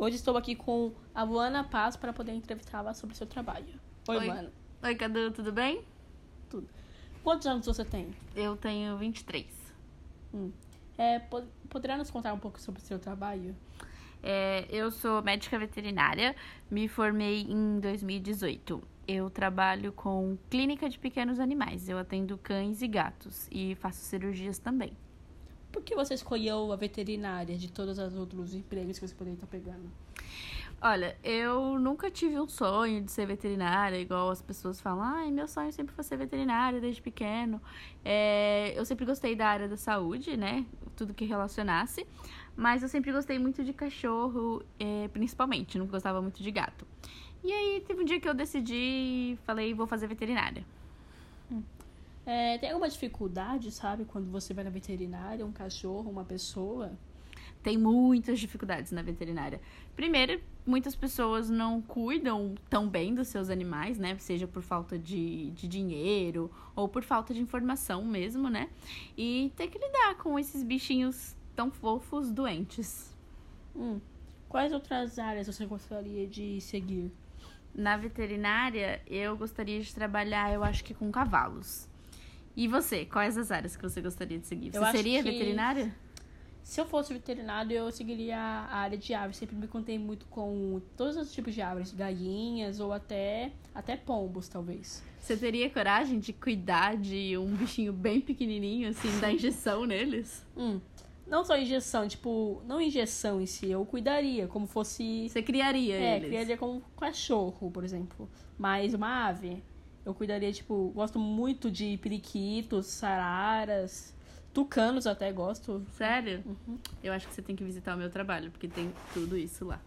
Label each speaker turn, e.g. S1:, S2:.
S1: Hoje estou aqui com a Luana Paz para poder entrevistá-la sobre o seu trabalho. Oi,
S2: Oi.
S1: Luana.
S2: Oi, Cadu, tudo bem?
S1: Quantos anos você tem?
S2: Eu tenho 23.
S1: É, po- poderá nos contar um pouco sobre o seu trabalho?
S2: É, eu sou médica veterinária, me formei em 2018. Eu trabalho com clínica de pequenos animais. Eu atendo cães e gatos e faço cirurgias também.
S1: Por que você escolheu a veterinária de todos os outros empregos que você poderia estar pegando?
S2: Olha, eu nunca tive um sonho de ser veterinária, igual as pessoas falam, ai, meu sonho sempre foi ser veterinária desde pequeno. É, eu sempre gostei da área da saúde, né? Tudo que relacionasse. Mas eu sempre gostei muito de cachorro, é, principalmente, não gostava muito de gato. E aí teve um dia que eu decidi, falei, vou fazer veterinária.
S1: É, tem alguma dificuldade, sabe, quando você vai na veterinária, um cachorro, uma pessoa?
S2: Tem muitas dificuldades na veterinária. Primeiro, muitas pessoas não cuidam tão bem dos seus animais, né? Seja por falta de, de dinheiro ou por falta de informação mesmo, né? E ter que lidar com esses bichinhos tão fofos doentes.
S1: Hum. Quais outras áreas você gostaria de seguir?
S2: Na veterinária, eu gostaria de trabalhar, eu acho que com cavalos. E você, quais as áreas que você gostaria de seguir? Você
S1: Eu
S2: seria
S1: que-
S2: veterinária?
S1: Se eu fosse veterinário, eu seguiria a área de aves. Sempre me contei muito com todos os tipos de aves, galinhas ou até, até pombos, talvez.
S2: Você teria coragem de cuidar de um bichinho bem pequenininho, assim, dar injeção neles?
S1: Hum. Não só injeção, tipo, não injeção em si, eu cuidaria, como fosse.
S2: Você criaria
S1: É,
S2: eles?
S1: criaria como um cachorro, por exemplo. Mas uma ave, eu cuidaria, tipo, gosto muito de periquitos, sararas, tucanos até gosto.
S2: Sério?
S1: Uhum.
S2: Eu acho que você tem que visitar o meu trabalho, porque tem tudo isso lá.